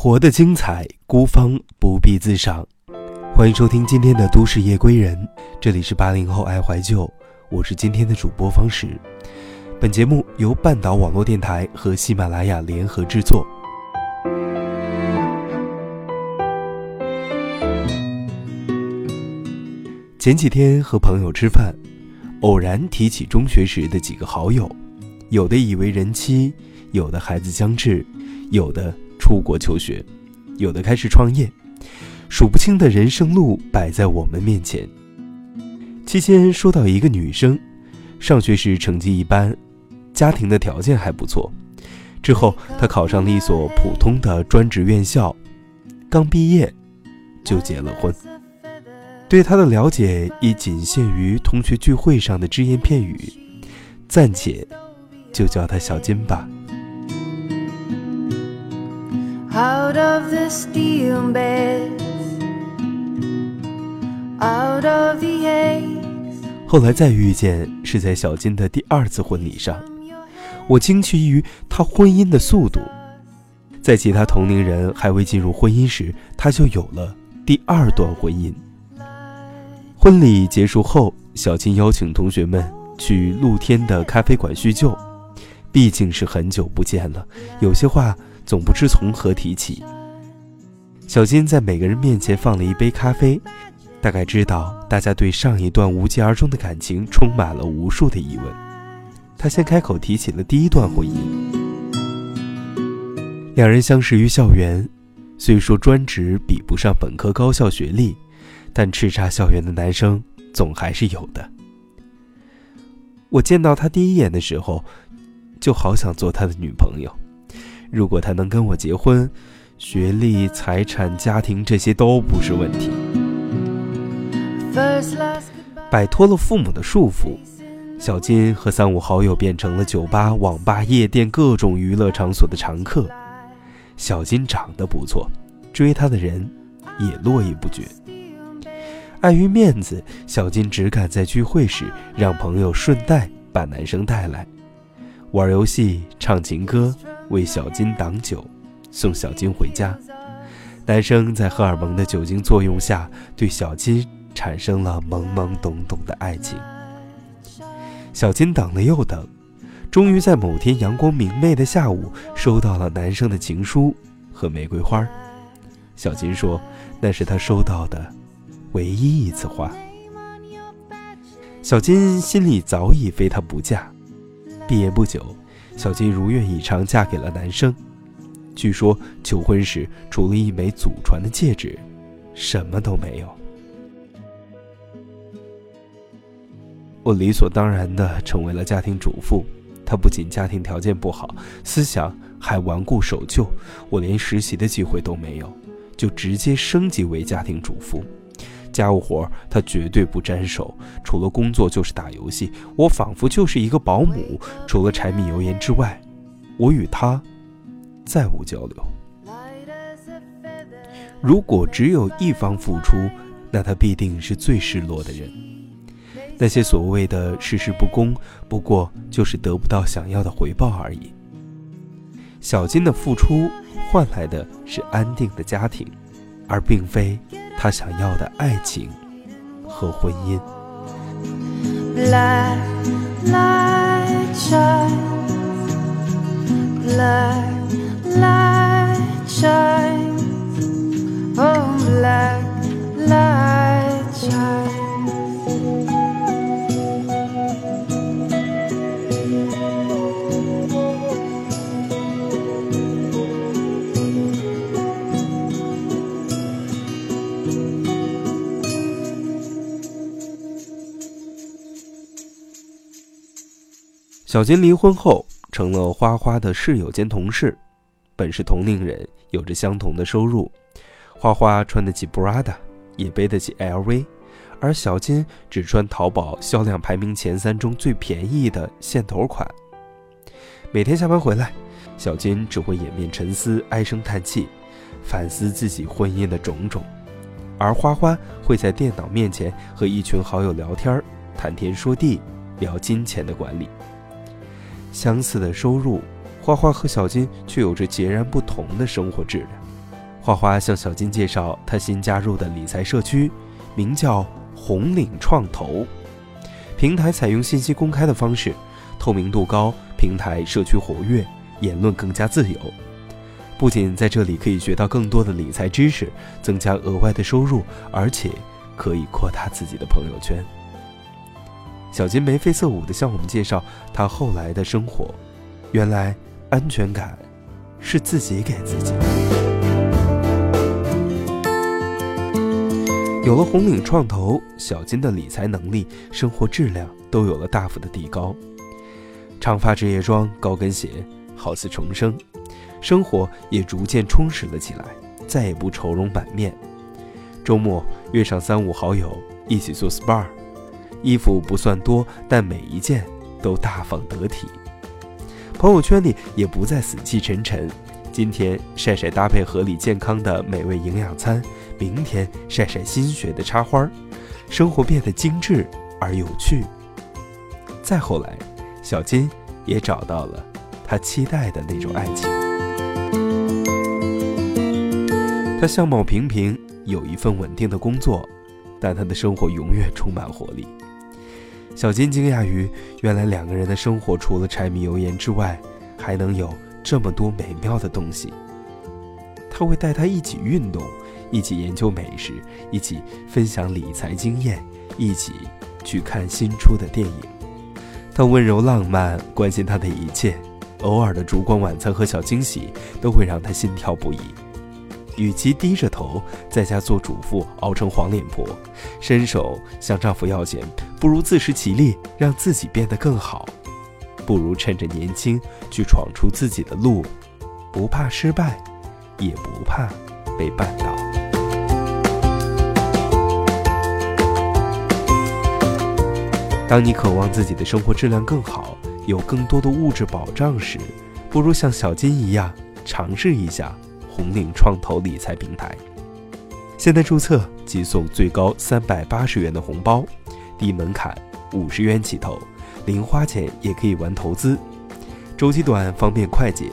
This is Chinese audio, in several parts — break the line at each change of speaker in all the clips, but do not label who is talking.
活得精彩，孤芳不必自赏。欢迎收听今天的《都市夜归人》，这里是八零后爱怀旧，我是今天的主播方石。本节目由半岛网络电台和喜马拉雅联合制作。前几天和朋友吃饭，偶然提起中学时的几个好友，有的已为人妻，有的孩子将至，有的出国求学，有的开始创业，数不清的人生路摆在我们面前。期间说到一个女生，上学时成绩一般，家庭的条件还不错，之后她考上了一所普通的专职院校，刚毕业就结了婚。对她的了解亦仅限于同学聚会上的只言片语，暂且就叫她小金吧。后来再遇见是在小金的第二次婚礼上，我惊奇于他婚姻的速度，在其他同龄人还未进入婚姻时，他就有了第二段婚姻。婚礼结束后，小金邀请同学们去露天的咖啡馆叙旧。毕竟是很久不见了，有些话总不知从何提起。小金在每个人面前放了一杯咖啡，大概知道大家对上一段无疾而终的感情充满了无数的疑问。他先开口提起了第一段婚姻。两人相识于校园，虽说专职比不上本科高校学历。但叱咤校园的男生总还是有的。我见到他第一眼的时候，就好想做他的女朋友。如果他能跟我结婚，学历、财产、家庭这些都不是问题。摆脱了父母的束缚，小金和三五好友变成了酒吧、网吧、夜店各种娱乐场所的常客。小金长得不错，追她的人也络绎不绝。碍于面子，小金只敢在聚会时让朋友顺带把男生带来，玩游戏、唱情歌，为小金挡酒，送小金回家。男生在荷尔蒙的酒精作用下，对小金产生了懵懵懂懂的爱情。小金等了又等，终于在某天阳光明媚的下午，收到了男生的情书和玫瑰花。小金说，那是他收到的。唯一一次花，小金心里早已非他不嫁。毕业不久，小金如愿以偿嫁给了男生。据说求婚时，除了一枚祖传的戒指，什么都没有。我理所当然的成为了家庭主妇。她不仅家庭条件不好，思想还顽固守旧。我连实习的机会都没有，就直接升级为家庭主妇。家务活他绝对不沾手，除了工作就是打游戏。我仿佛就是一个保姆，除了柴米油盐之外，我与他再无交流。如果只有一方付出，那他必定是最失落的人。那些所谓的事事不公，不过就是得不到想要的回报而已。小金的付出换来的是安定的家庭，而并非。他想要的爱情和婚姻。小金离婚后成了花花的室友兼同事，本是同龄人，有着相同的收入。花花穿得起 Prada，也背得起 LV，而小金只穿淘宝销量排名前三中最便宜的线头款。每天下班回来，小金只会掩面沉思，唉声叹气，反思自己婚姻的种种；而花花会在电脑面前和一群好友聊天，谈天说地，聊金钱的管理。相似的收入，花花和小金却有着截然不同的生活质量。花花向小金介绍他新加入的理财社区，名叫红岭创投。平台采用信息公开的方式，透明度高，平台社区活跃，言论更加自由。不仅在这里可以学到更多的理财知识，增加额外的收入，而且可以扩大自己的朋友圈。小金眉飞色舞地向我们介绍他后来的生活。原来，安全感是自己给自己的。有了红岭创投，小金的理财能力、生活质量都有了大幅的提高。长发职业装、高跟鞋，好似重生。生活也逐渐充实了起来，再也不愁容满面。周末约上三五好友一起做 SPA，衣服不算多，但每一件都大方得体。朋友圈里也不再死气沉沉，今天晒晒搭配合理健康的美味营养餐，明天晒晒新学的插花，生活变得精致而有趣。再后来，小金也找到了他期待的那种爱情。他相貌平平，有一份稳定的工作，但他的生活永远充满活力。小金惊讶于，原来两个人的生活除了柴米油盐之外，还能有这么多美妙的东西。他会带他一起运动，一起研究美食，一起分享理财经验，一起去看新出的电影。他温柔浪漫，关心他的一切，偶尔的烛光晚餐和小惊喜都会让他心跳不已。与其低着头在家做主妇熬成黄脸婆，伸手向丈夫要钱，不如自食其力，让自己变得更好。不如趁着年轻去闯出自己的路，不怕失败，也不怕被绊倒。当你渴望自己的生活质量更好，有更多的物质保障时，不如像小金一样尝试一下。红岭创投理财平台，现在注册即送最高三百八十元的红包，低门槛，五十元起投，零花钱也可以玩投资，周期短，方便快捷。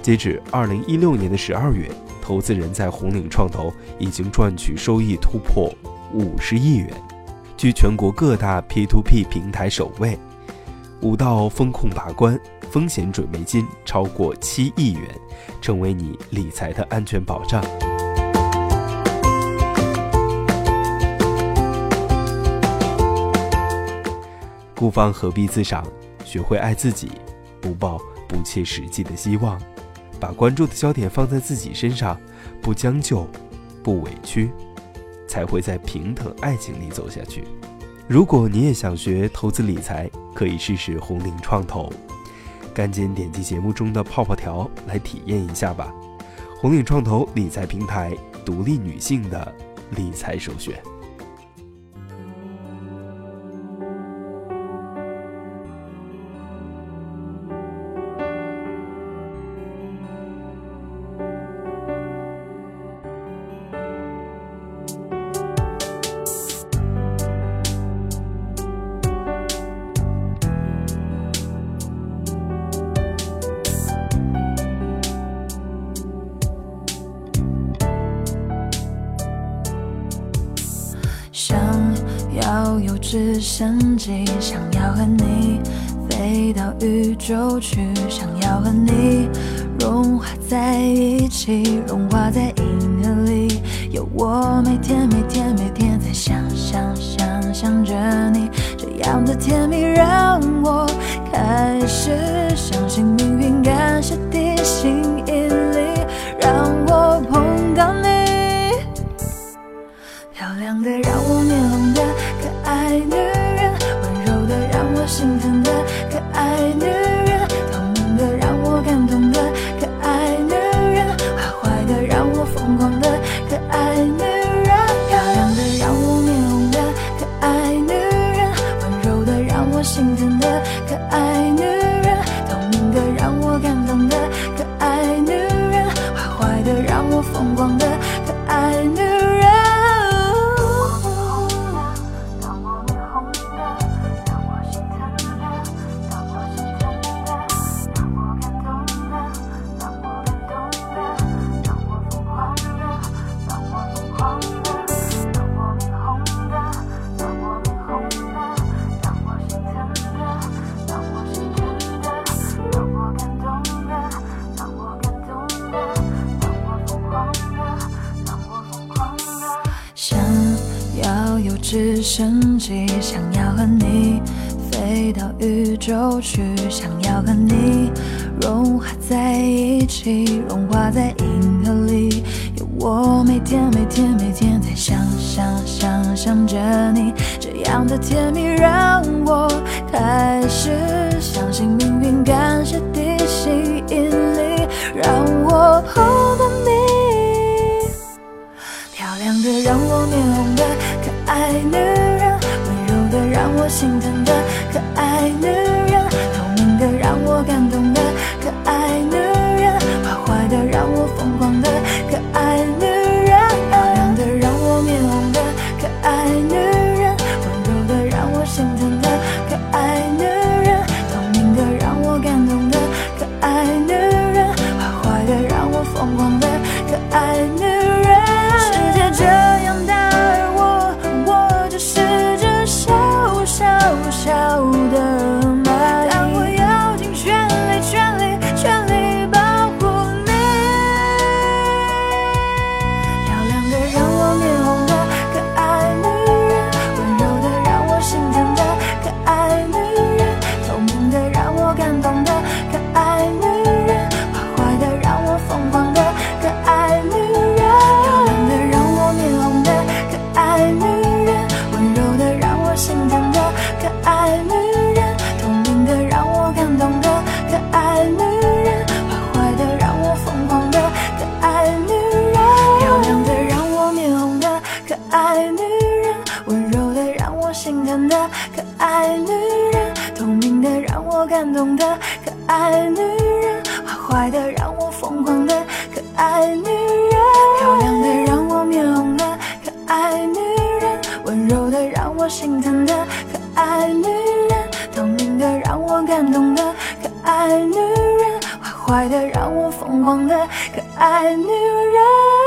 截止二零一六年的十二月，投资人在红岭创投已经赚取收益突破五十亿元，居全国各大 P2P 平台首位。五道风控把关，风险准备金超过七亿元，成为你理财的安全保障。孤芳何必自赏？学会爱自己，不抱不切实际的希望，把关注的焦点放在自己身上，不将就，不委屈，才会在平等爱情里走下去。如果你也想学投资理财，可以试试红岭创投。赶紧点击节目中的泡泡条来体验一下吧！红岭创投理财平台，独立女性的理财首选。
直升机，想要和你飞到宇宙去，想要和你融化在一起，融化在银河里。有我每天每天每天在想想想想着你，这样的甜蜜让我开始直升机，想要和你飞到宇宙去，想要和你融化在一起，融化在银河里。有我每天每天每天在想想想想着你，这样的甜蜜让我开始相信命运，感爱女人，温柔的让我心疼的可爱女人，透明的让我感动的可爱女人，坏坏的让我疯狂的可爱女人。爱女人，坏坏的让我疯狂的可爱女人。漂亮的让我面红的可爱女人，温柔的让我心疼的可爱女人，透明的让我感动的可爱女人，坏坏的让我疯狂的可爱女人。